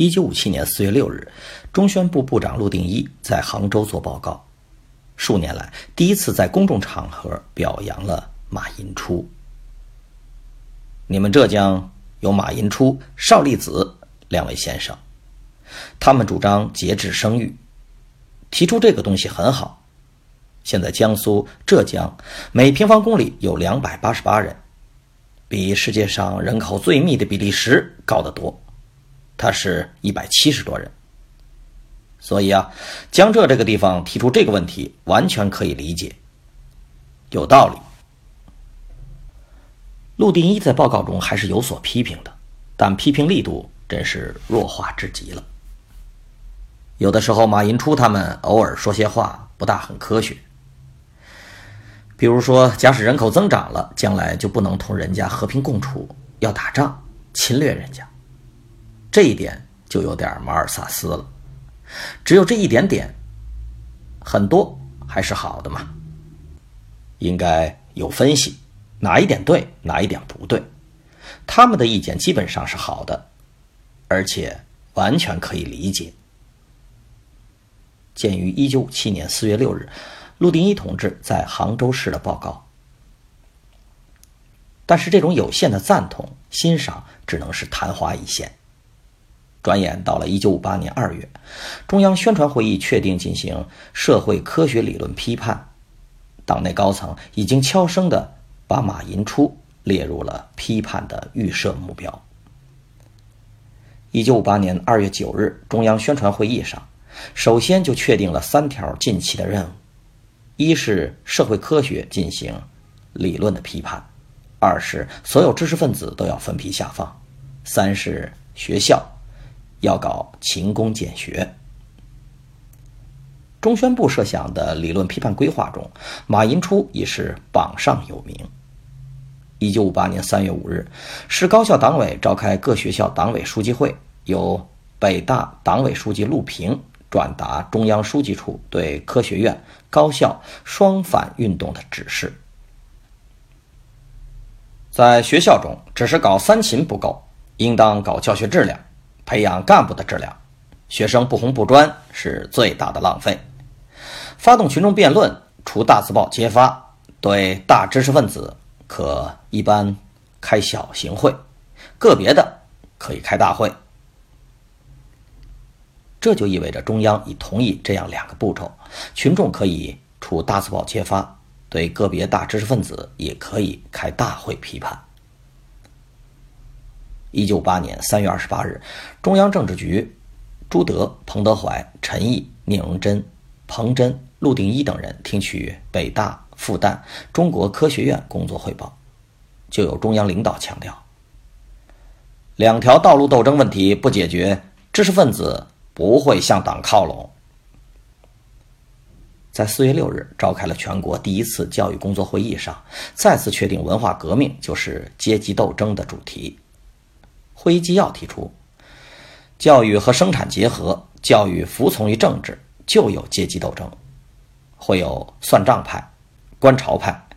一九五七年四月六日，中宣部部长陆定一在杭州做报告，数年来第一次在公众场合表扬了马寅初。你们浙江有马寅初、邵力子两位先生，他们主张节制生育，提出这个东西很好。现在江苏、浙江每平方公里有两百八十八人。比世界上人口最密的比利时高得多，他是一百七十多人。所以啊，江浙这个地方提出这个问题，完全可以理解，有道理。陆定一在报告中还是有所批评的，但批评力度真是弱化至极了。有的时候，马寅初他们偶尔说些话不大很科学。比如说，假使人口增长了，将来就不能同人家和平共处，要打仗侵略人家，这一点就有点马尔萨斯了。只有这一点点，很多还是好的嘛。应该有分析，哪一点对，哪一点不对。他们的意见基本上是好的，而且完全可以理解。鉴于一九五七年四月六日。陆定一同志在杭州市的报告，但是这种有限的赞同、欣赏只能是昙花一现。转眼到了一九五八年二月，中央宣传会议确定进行社会科学理论批判，党内高层已经悄声的把马寅初列入了批判的预设目标。一九五八年二月九日，中央宣传会议上，首先就确定了三条近期的任务。一是社会科学进行理论的批判，二是所有知识分子都要分批下放，三是学校要搞勤工俭学。中宣部设想的理论批判规划中，马寅初已是榜上有名。一九五八年三月五日，市高校党委召开各学校党委书记会，由北大党委书记陆平。转达中央书记处对科学院、高校双反运动的指示。在学校中，只是搞三勤不够，应当搞教学质量，培养干部的质量。学生不红不专是最大的浪费。发动群众辩论，除大字报揭发，对大知识分子可一般开小型会，个别的可以开大会。这就意味着中央已同意这样两个步骤：群众可以出大字报揭发，对个别大知识分子也可以开大会批判。一九八年三月二十八日，中央政治局朱德、彭德怀、陈毅、聂荣臻、彭真、陆定一等人听取北大、复旦、中国科学院工作汇报，就有中央领导强调：两条道路斗争问题不解决，知识分子。不会向党靠拢。在四月六日召开了全国第一次教育工作会议上，再次确定文化革命就是阶级斗争的主题。会议纪要提出，教育和生产结合，教育服从于政治，就有阶级斗争，会有算账派、观潮派。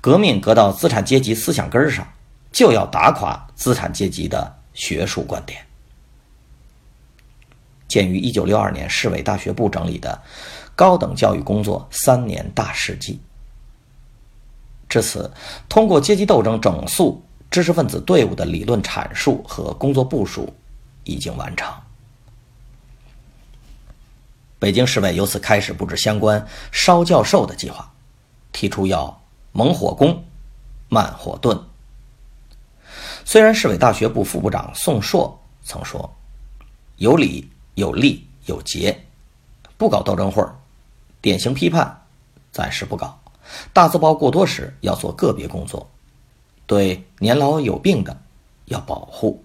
革命革到资产阶级思想根上，就要打垮资产阶级的学术观点。鉴于一九六二年市委大学部整理的《高等教育工作三年大事记》，至此，通过阶级斗争整肃知识分子队伍的理论阐述和工作部署已经完成。北京市委由此开始布置相关烧教授的计划，提出要猛火攻，慢火炖。虽然市委大学部副部长宋硕曾说：“有理。”有利有节，不搞斗争会儿，典型批判暂时不搞。大字报过多时要做个别工作，对年老有病的要保护。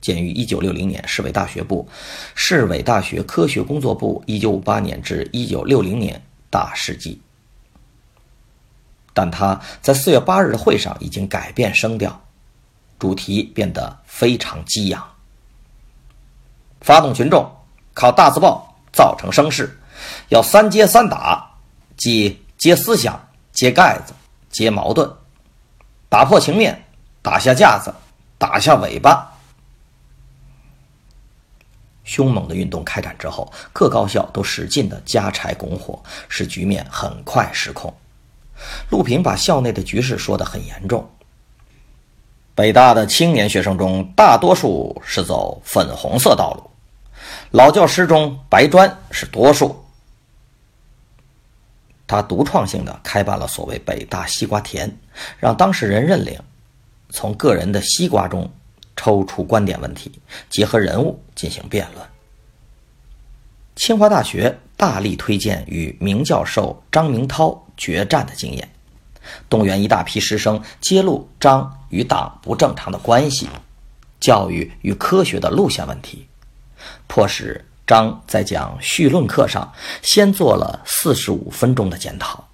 鉴于1960年市委大学部、市委大学科学工作部1958年至1960年大事记，但他在4月8日的会上已经改变声调，主题变得非常激昂。发动群众靠大字报造成声势，要三接三打，即接思想、接盖子、接矛盾，打破情面，打下架子，打下尾巴。凶猛的运动开展之后，各高校都使劲的加柴拱火，使局面很快失控。陆平把校内的局势说得很严重。北大的青年学生中，大多数是走粉红色道路，老教师中白砖是多数。他独创性的开办了所谓“北大西瓜田”，让当事人认领，从个人的西瓜中。抽出观点问题，结合人物进行辩论。清华大学大力推荐与名教授张明涛决战的经验，动员一大批师生揭露张与党不正常的关系、教育与科学的路线问题，迫使张在讲绪论课上先做了四十五分钟的检讨。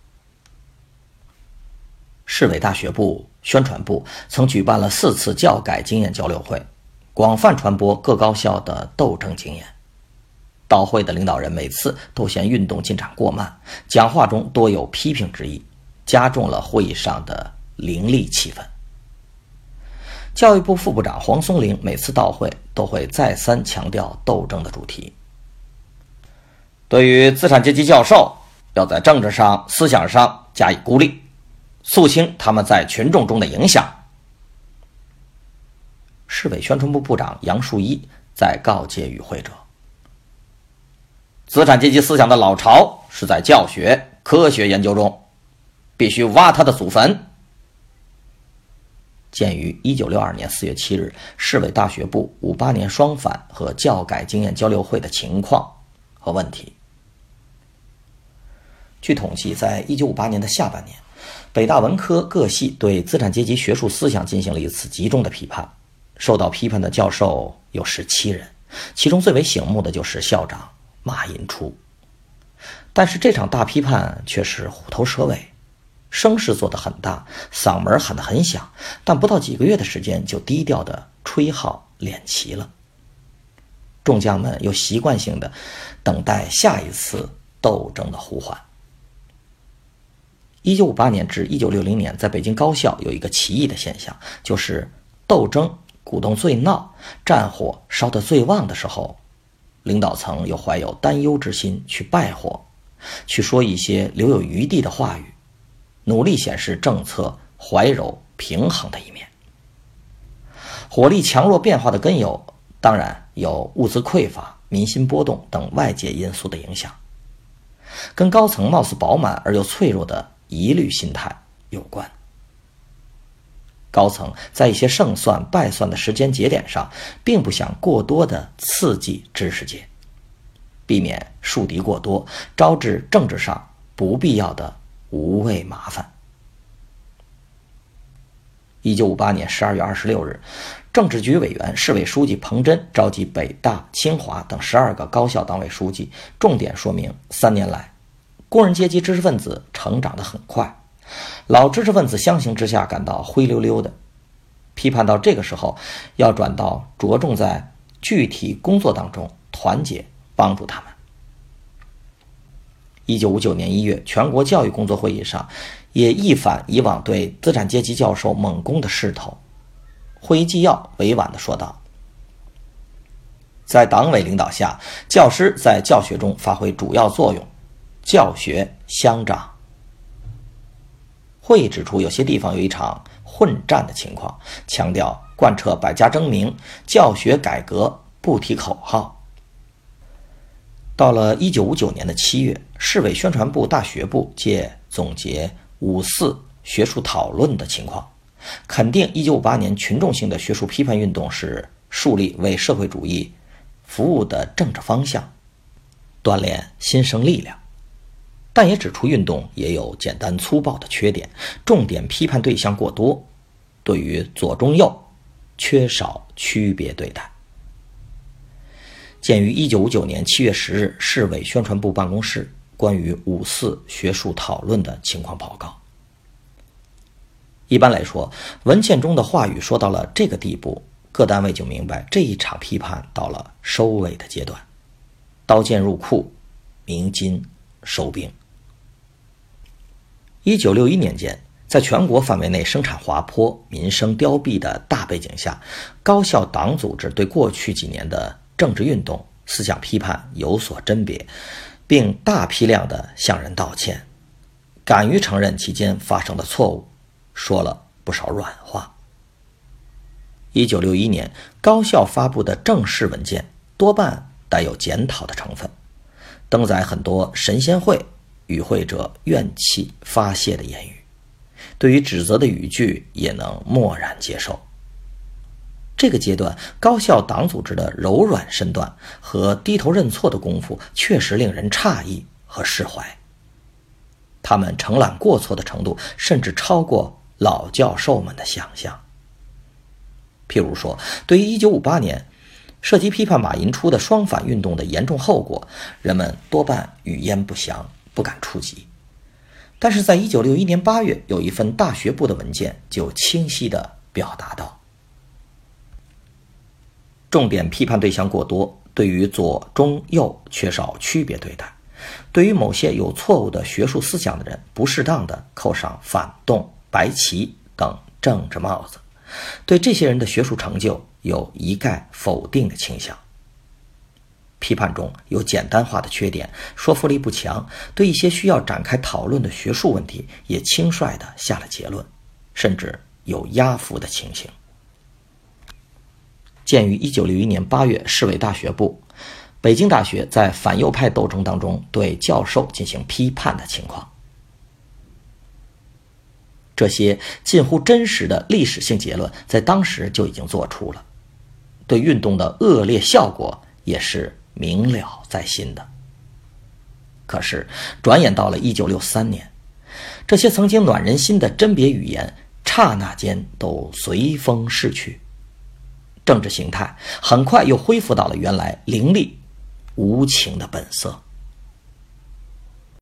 市委大学部。宣传部曾举办了四次教改经验交流会，广泛传播各高校的斗争经验。到会的领导人每次都嫌运动进展过慢，讲话中多有批评之意，加重了会议上的凌厉气氛。教育部副部长黄松龄每次到会都会再三强调斗争的主题。对于资产阶级教授，要在政治上、思想上加以孤立。肃清他们在群众中的影响。市委宣传部部长杨树一在告诫与会者：资产阶级思想的老巢是在教学、科学研究中，必须挖他的祖坟。鉴于一九六二年四月七日市委大学部五八年双反和教改经验交流会的情况和问题，据统计，在一九五八年的下半年。北大文科各系对资产阶级学术思想进行了一次集中的批判，受到批判的教授有十七人，其中最为醒目的就是校长马寅初。但是这场大批判却是虎头蛇尾，声势做得很大，嗓门喊得很响，但不到几个月的时间就低调的吹号敛旗了。众将们又习惯性的等待下一次斗争的呼唤。一九五八年至一九六零年，在北京高校有一个奇异的现象，就是斗争鼓动最闹、战火烧得最旺的时候，领导层又怀有担忧之心去败火，去说一些留有余地的话语，努力显示政策怀柔平衡的一面。火力强弱变化的根由，当然有物资匮乏、民心波动等外界因素的影响，跟高层貌似饱满而又脆弱的。疑虑心态有关。高层在一些胜算败算的时间节点上，并不想过多的刺激知识界，避免树敌过多，招致政治上不必要的无谓麻烦。一九五八年十二月二十六日，政治局委员、市委书记彭真召集北大、清华等十二个高校党委书记，重点说明三年来。工人阶级知识分子成长得很快，老知识分子相形之下感到灰溜溜的。批判到这个时候，要转到着重在具体工作当中团结帮助他们。一九五九年一月，全国教育工作会议上，也一反以往对资产阶级教授猛攻的势头。会议纪要委婉地说道：“在党委领导下，教师在教学中发挥主要作用。”教学相长。会议指出，有些地方有一场混战的情况，强调贯彻百家争鸣，教学改革不提口号。到了一九五九年的七月，市委宣传部、大学部借总结五四学术讨论的情况，肯定一九五八年群众性的学术批判运动是树立为社会主义服务的政治方向，锻炼新生力量。但也指出运动也有简单粗暴的缺点，重点批判对象过多，对于左中右缺少区别对待。鉴于一九五九年七月十日市委宣传部办公室关于五四学术讨论的情况报告，一般来说，文件中的话语说到了这个地步，各单位就明白这一场批判到了收尾的阶段，刀剑入库，鸣金收兵。一九六一年间，在全国范围内生产滑坡、民生凋敝的大背景下，高校党组织对过去几年的政治运动、思想批判有所甄别，并大批量的向人道歉，敢于承认其间发生的错误，说了不少软话。一九六一年，高校发布的正式文件多半带有检讨的成分，登载很多神仙会。与会者怨气发泄的言语，对于指责的语句也能默然接受。这个阶段，高校党组织的柔软身段和低头认错的功夫，确实令人诧异和释怀。他们承揽过错的程度，甚至超过老教授们的想象。譬如说，对于1958年涉及批判马寅初的双反运动的严重后果，人们多半语焉不详。不敢触及，但是在一九六一年八月，有一份大学部的文件就清晰地表达到：重点批判对象过多，对于左中右缺少区别对待，对于某些有错误的学术思想的人，不适当的扣上反动、白旗等政治帽子，对这些人的学术成就有一概否定的倾向。批判中有简单化的缺点，说服力不强，对一些需要展开讨论的学术问题也轻率地下了结论，甚至有压服的情形。鉴于1961年8月市委大学部、北京大学在反右派斗争当中对教授进行批判的情况，这些近乎真实的历史性结论在当时就已经做出了，对运动的恶劣效果也是。明了在心的。可是，转眼到了一九六三年，这些曾经暖人心的甄别语言，刹那间都随风逝去。政治形态很快又恢复到了原来凌厉、无情的本色。